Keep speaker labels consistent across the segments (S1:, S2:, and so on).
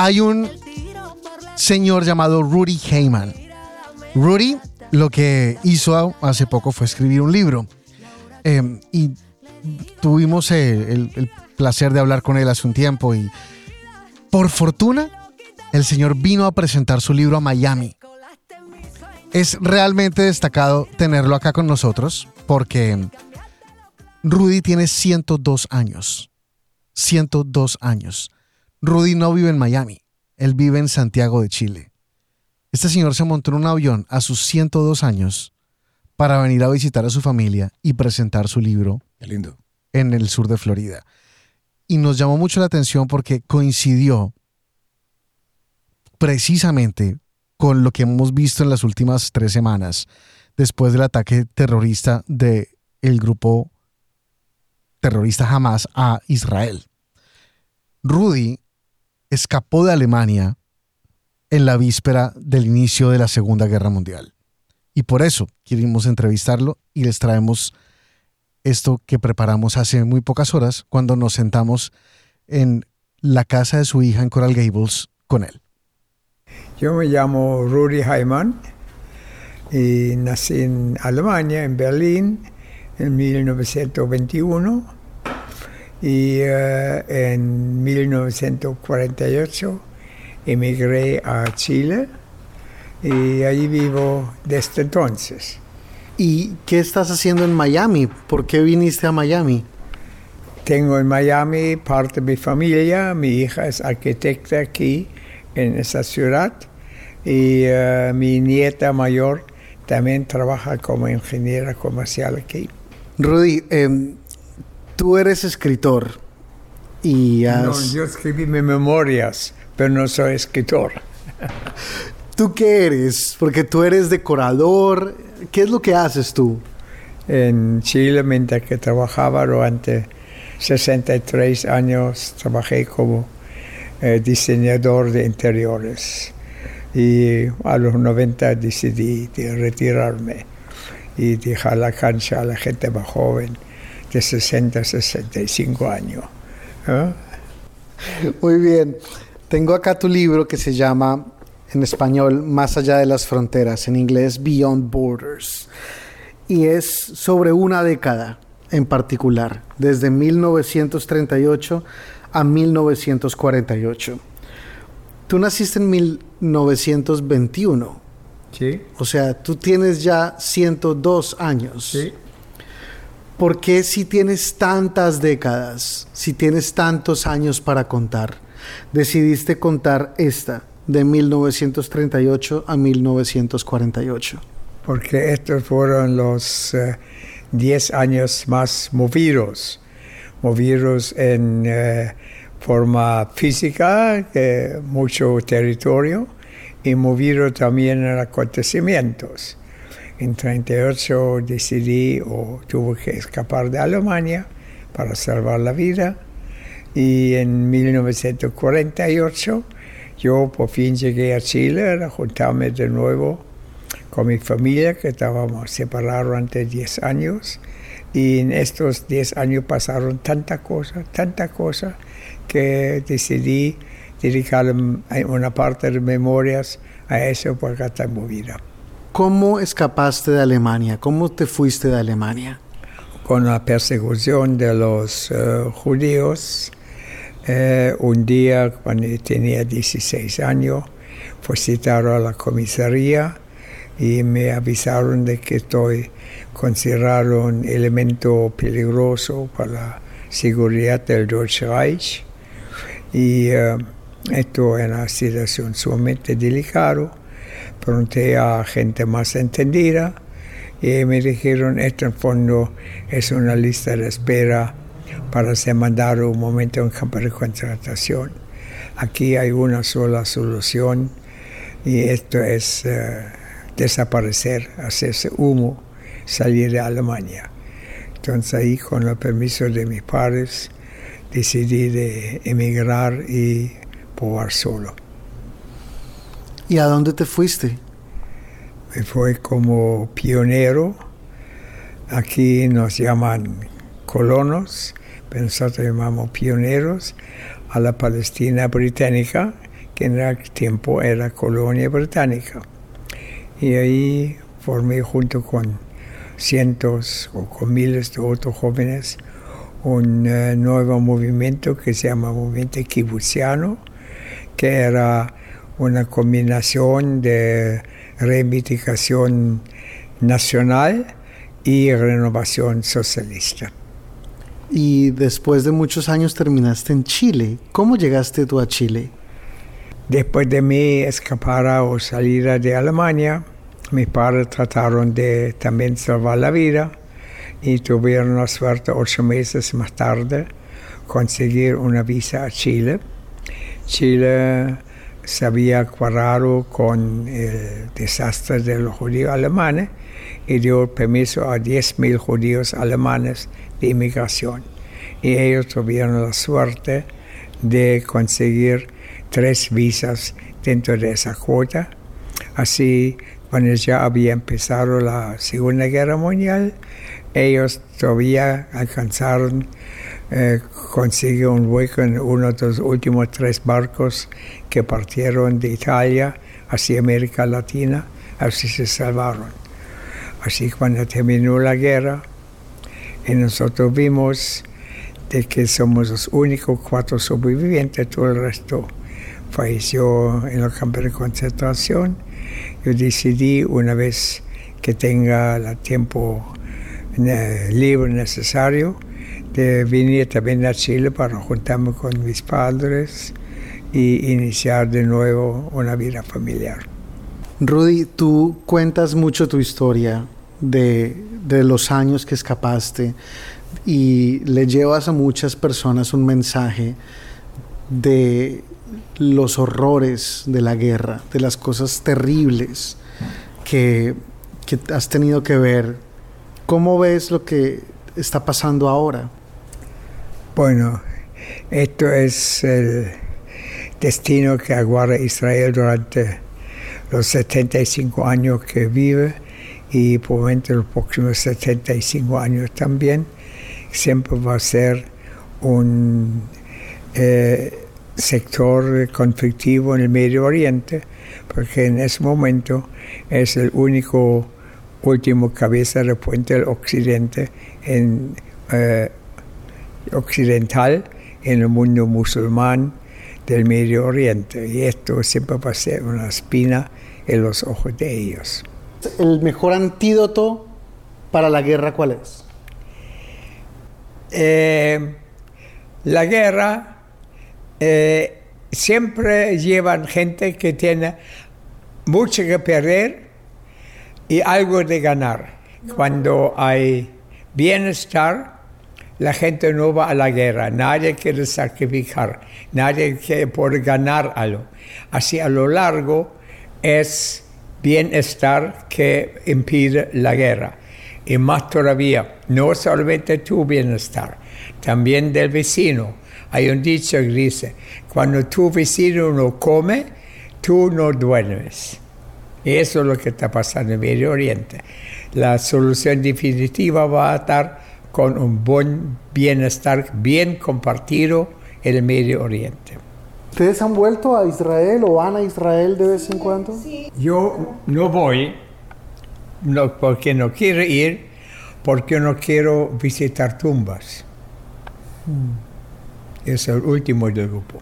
S1: Hay un señor llamado Rudy Heyman. Rudy lo que hizo hace poco fue escribir un libro. Em, y tuvimos eh, el, el placer de hablar con él hace un tiempo y por fortuna el señor vino a presentar su libro a Miami. Es realmente destacado tenerlo acá con nosotros porque Rudy tiene 102 años. 102 años. Rudy no vive en Miami, él vive en Santiago de Chile. Este señor se montó en un avión a sus 102 años para venir a visitar a su familia y presentar su libro
S2: Qué lindo.
S1: en el sur de Florida. Y nos llamó mucho la atención porque coincidió precisamente con lo que hemos visto en las últimas tres semanas después del ataque terrorista del el grupo terrorista Hamas a Israel. Rudy escapó de Alemania en la víspera del inicio de la Segunda Guerra Mundial. Y por eso quisimos entrevistarlo y les traemos esto que preparamos hace muy pocas horas cuando nos sentamos en la casa de su hija en Coral Gables con él.
S3: Yo me llamo Rudy Heimann y nací en Alemania, en Berlín, en 1921 y eh, en 1948 emigré a Chile y allí vivo desde entonces.
S1: ¿Y qué estás haciendo en Miami? ¿Por qué viniste a Miami?
S3: Tengo en Miami parte de mi familia, mi hija es arquitecta aquí en esa ciudad y eh, mi nieta mayor también trabaja como ingeniera comercial aquí.
S1: Rudy, em, tú eres escritor y
S3: No,
S1: has...
S3: yo escribí mis memorias, pero no soy escritor.
S1: ¿Tú qué eres? Porque tú eres decorador. ¿Qué es lo que haces tú?
S3: En Chile, mientras que trabajaba durante 63 años, trabajé como eh, diseñador de interiores. Y a los 90 decidí de retirarme y dejar la cancha a la gente más joven, de 60 a 65 años. ¿eh?
S1: Muy bien. Tengo acá tu libro que se llama en español Más allá de las fronteras, en inglés Beyond Borders. Y es sobre una década en particular, desde 1938 a 1948. Tú naciste en 1921,
S3: ¿Sí?
S1: o sea, tú tienes ya 102 años.
S3: Sí.
S1: ¿Por qué si tienes tantas décadas, si tienes tantos años para contar, decidiste contar esta de 1938 a 1948?
S3: porque estos fueron los eh, 10 años más movidos, movidos en eh, forma física, eh, mucho territorio, y movido también en acontecimientos. En 38 decidí o tuve que escapar de Alemania para salvar la vida, y en 1948 yo por fin llegué a Chile a juntarme de nuevo con mi familia, que estábamos separados durante 10 años. Y en estos 10 años pasaron tanta cosa, tanta cosa, que decidí dedicar una parte de memorias a eso porque está movida.
S1: ¿Cómo escapaste de Alemania? ¿Cómo te fuiste de Alemania?
S3: Con la persecución de los eh, judíos, eh, un día cuando tenía 16 años, fui citado a la comisaría y me avisaron de que estoy considerado un elemento peligroso para la seguridad del Deutsche Reich y eh, esto era una situación sumamente delicada. Pregunté a gente más entendida y me dijeron esto en fondo es una lista de espera para ser mandado un momento en campo de contratación. Aquí hay una sola solución y esto es eh, desaparecer, hacerse humo, salir de Alemania. Entonces ahí, con el permiso de mis padres, decidí de emigrar y probar solo.
S1: ¿Y a dónde te fuiste?
S3: Me fui como pionero. Aquí nos llaman colonos, pero nosotros llamamos pioneros a la Palestina británica, que en aquel tiempo era colonia británica. Y ahí formé junto con cientos o con miles de otros jóvenes un eh, nuevo movimiento que se llama Movimiento Kibutziano, que era una combinación de reivindicación nacional y renovación socialista.
S1: Y después de muchos años terminaste en Chile. ¿Cómo llegaste tú a Chile?
S3: Después de mi escapar o salida de Alemania, mis padres trataron de también salvar la vida y tuvieron la suerte ocho meses más tarde conseguir una visa a Chile. Chile se había cuadrado con el desastre de los judíos alemanes y dio permiso a 10.000 judíos alemanes de inmigración. Y ellos tuvieron la suerte de conseguir tres visas dentro de esa cuota. Así, cuando ya había empezado la Segunda Guerra Mundial, ellos todavía alcanzaron eh, conseguir un hueco en uno de los últimos tres barcos que partieron de Italia hacia América Latina, así se salvaron. Así cuando terminó la guerra, y nosotros vimos de que somos los únicos cuatro sobrevivientes, todo el resto falleció en los campos de concentración. Yo decidí una vez que tenga el tiempo eh, libre necesario de venir también a Chile para juntarme con mis padres y iniciar de nuevo una vida familiar.
S1: Rudy, tú cuentas mucho tu historia de, de los años que escapaste y le llevas a muchas personas un mensaje de los horrores de la guerra, de las cosas terribles que, que has tenido que ver. ¿Cómo ves lo que está pasando ahora?
S3: Bueno, esto es el destino que aguarda Israel durante los 75 años que vive y probablemente los próximos 75 años también. Siempre va a ser un eh, sector conflictivo en el Medio Oriente, porque en ese momento es el único último cabeza de puente del occidente en, eh, occidental en el mundo musulmán del Medio Oriente. Y esto siempre va a ser una espina en los ojos de ellos.
S1: ¿El mejor antídoto para la guerra cuál es?
S3: Eh, la guerra eh, siempre llevan gente que tiene mucho que perder y algo de ganar. Cuando hay bienestar, la gente no va a la guerra, nadie quiere sacrificar, nadie quiere por ganar algo. Así a lo largo es bienestar que impide la guerra. Y más todavía, no solamente tu bienestar, también del vecino. Hay un dicho que dice, cuando tu vecino no come, tú no duermes. Y eso es lo que está pasando en Medio Oriente. La solución definitiva va a estar con un buen bienestar bien compartido en el Medio Oriente.
S1: ¿Ustedes han vuelto a Israel o van a Israel de vez en cuando?
S3: Yo no voy no, porque no quiero ir, porque no quiero visitar tumbas.
S1: Hmm.
S3: Es el último del grupo.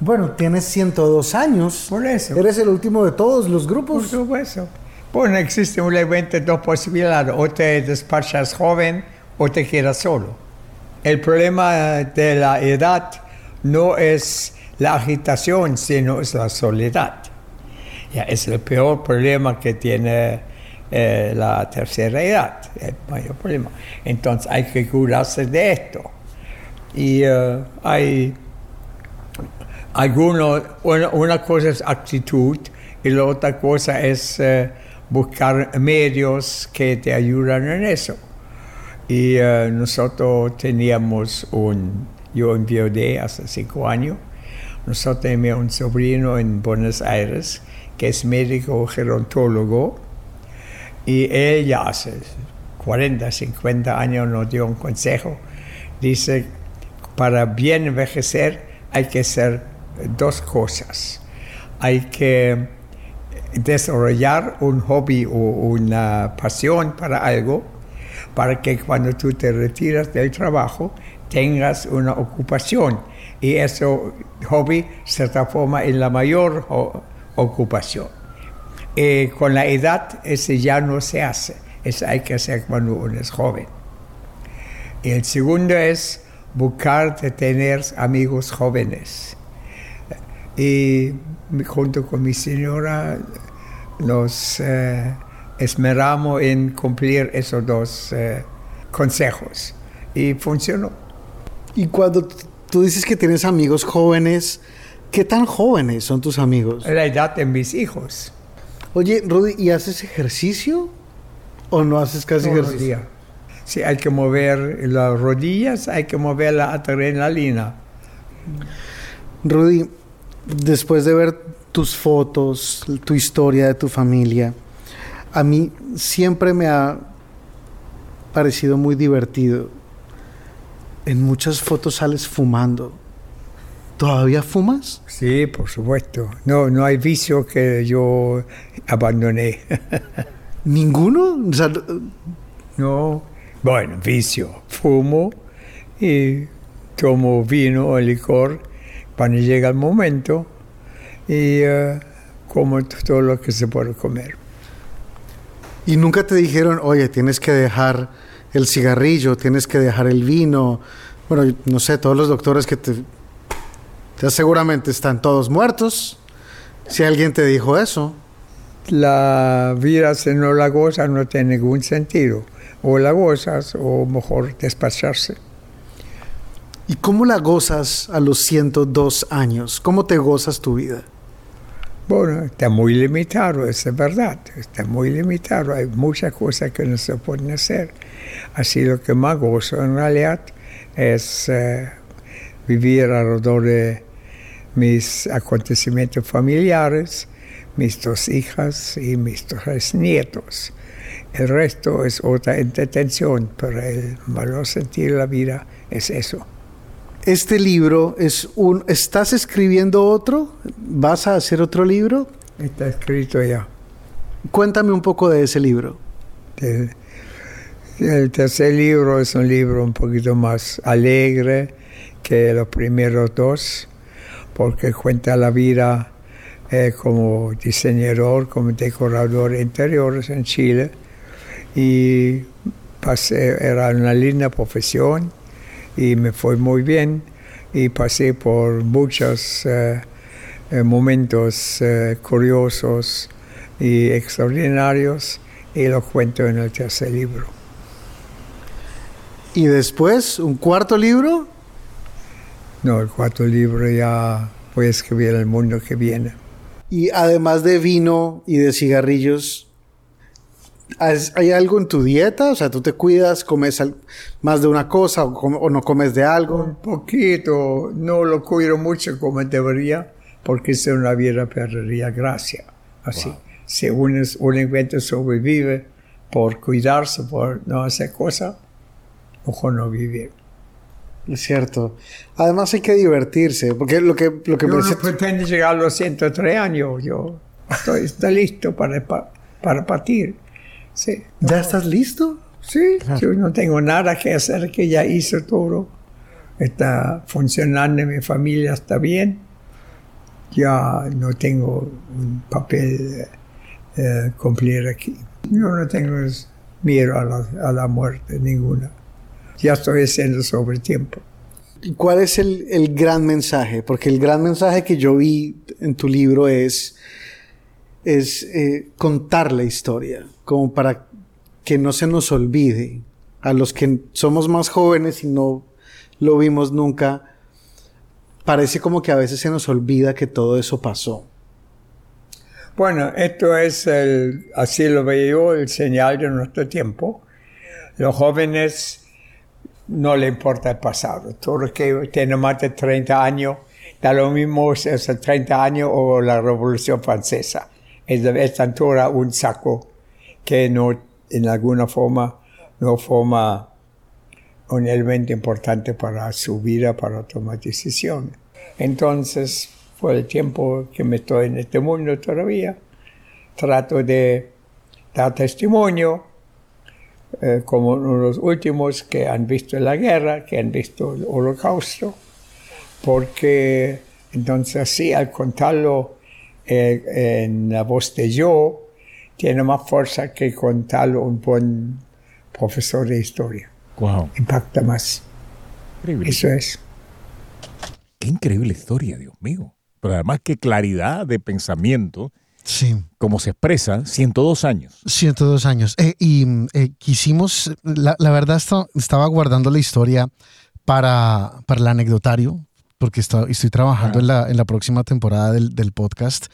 S1: Bueno, tienes 102 años.
S3: Por eso.
S1: Eres el último de todos los grupos.
S3: Por supuesto. Bueno, existen únicamente dos posibilidades. O te despachas joven o te quedas solo. El problema de la edad no es la agitación, sino es la soledad. Es el peor problema que tiene eh, la tercera edad, el mayor problema. Entonces hay que curarse de esto. Y eh, hay algunos, una, cosa es actitud y la otra cosa es eh, buscar medios que te ayudan en eso. Y nosotros teníamos un, yo en hace cinco años, nosotros tenemos un sobrino en Buenos Aires que es médico gerontólogo y él ya hace 40, 50 años nos dio un consejo. Dice, para bien envejecer hay que hacer dos cosas. hay que desarrollar un hobby o una pasión para algo para que cuando tú te retiras del trabajo tengas una ocupación y ese hobby se transforma en la mayor ocupación. Eh, con la edad ese ya no se hace, eso hay que hacer cuando uno es joven. Y el segundo es buscar tener amigos jóvenes. Y junto con mi señora nos eh, esmeramos en cumplir esos dos eh, consejos y funcionó.
S1: Y cuando tú dices que tienes amigos jóvenes, ¿qué tan jóvenes son tus amigos?
S3: La edad de mis hijos.
S1: Oye, Rudy, ¿y haces ejercicio o no haces casi ejercicio?
S3: Sí, hay que mover las rodillas, hay que mover la adrenalina.
S1: Rudy, después de ver tus fotos, tu historia de tu familia, a mí siempre me ha parecido muy divertido. En muchas fotos sales fumando. ¿Todavía fumas?
S3: Sí, por supuesto. No, no hay vicio que yo abandoné.
S1: ¿Ninguno?
S3: no. Bueno, vicio. Fumo y tomo vino o licor cuando llega el momento y uh, como todo lo que se puede comer.
S1: ¿Y nunca te dijeron, oye, tienes que dejar el cigarrillo, tienes que dejar el vino? Bueno, no sé, todos los doctores que te... Ya seguramente están todos muertos. Si alguien te dijo eso.
S3: La vida si no la goza no tiene ningún sentido. O la gozas o mejor despacharse.
S1: ¿Y cómo la gozas a los 102 años? ¿Cómo te gozas tu vida?
S3: Está muy limitado, es verdad, está muy limitado, hay muchas cosas que no se pueden hacer. Así lo que más gozo en realidad es eh, vivir alrededor de mis acontecimientos familiares, mis dos hijas y mis dos nietos. El resto es otra entretención, pero el valor sentir la vida es eso
S1: este libro es un... ¿Estás escribiendo otro? ¿Vas a hacer otro libro?
S3: Está escrito ya.
S1: Cuéntame un poco de ese libro.
S3: El, tercer libro es un libro un poquito más alegre que los primeros dos, porque cuenta la vida eh, como diseñador, como decorador de interiores en Chile. Y pasé, era una linda profesión y me fue muy bien y pasé por muchos eh, eh, momentos eh, curiosos y extraordinarios y lo cuento en el tercer libro.
S1: ¿Y después un cuarto libro?
S3: No, el cuarto libro ya voy a escribir el mundo que viene.
S1: Y además de vino y de cigarrillos, ¿Hay algo en tu dieta? O sea, ¿tú te cuidas, comes más de una cosa o, no comes de algo?
S3: Un poquito, no lo cuido mucho como debería, porque si una vida perdería gracia. Así, si uno, un sobrevive por cuidarse, por no hacer cosas, mejor no vivir.
S1: Es cierto. Además hay que divertirse, porque lo que, lo que
S3: yo no pretendo llegar a los 103 años, yo estoy, estoy listo para, para partir. Sí.
S1: ¿Ya estás listo?
S3: Sí, yo no tengo nada que hacer, que ya hice todo. Está funcionando, mi familia está bien. Ya no tengo un papel eh, cumplir aquí. Yo no tengo miedo a la, a la muerte ninguna. Ya estoy haciendo sobre tiempo.
S1: ¿Y cuál es el, el, gran mensaje? Porque el gran mensaje que yo vi en tu libro es, es eh, contar la historia como para que no se nos olvide. A los que somos más jóvenes y no lo vimos nunca, parece como que a veces se nos olvida que todo eso pasó.
S3: Bueno, esto es, el, así lo veo el señal de nuestro tiempo. Los jóvenes no le importa el pasado. Todos los que tienen más de 30 años, da lo mismo si es 30 años o la Revolución Francesa. Es esta altura un saco que no, en alguna forma, no forma un elemento importante para su vida, para tomar decisiones. Entonces, por el tiempo que me estoy en este mundo todavía. Trato de dar testimonio eh, como uno de los últimos que han visto la guerra, que han visto el holocausto, porque entonces así al contarlo eh, en la voz de yo, tiene más fuerza que contarlo un buen profesor de historia.
S2: Wow.
S3: Impacta más.
S2: Increíble.
S3: Eso es.
S2: Qué increíble historia, Dios mío. Pero además, qué claridad de pensamiento,
S1: Sí.
S2: como se expresa, 102 años.
S1: 102 años. Eh, y eh, quisimos, la, la verdad esta- estaba guardando la historia para, para el anecdotario, porque está- estoy trabajando en la, en la próxima temporada del, del podcast,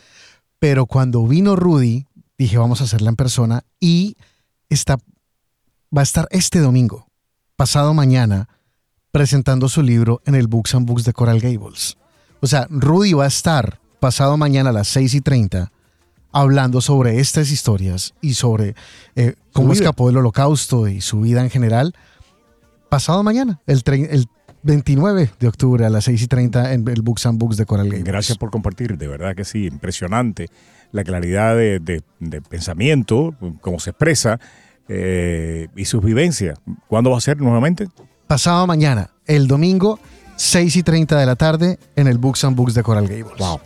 S1: pero cuando vino Rudy, dije vamos a hacerla en persona y está, va a estar este domingo, pasado mañana, presentando su libro en el Books and Books de Coral Gables. O sea, Rudy va a estar pasado mañana a las 6 y 30 hablando sobre estas historias y sobre eh, cómo escapó del holocausto y su vida en general. Pasado mañana, el, el 29 de octubre a las 6 y 30 en el Books and Books de Coral Gables.
S2: Gracias por compartir, de verdad que sí, impresionante la claridad de, de- de pensamiento, cómo se expresa eh, y sus vivencias. ¿Cuándo va a ser nuevamente?
S1: Pasado mañana, el domingo, 6 y 30 de la tarde en el Books and Books de Coral Gables.
S2: Wow.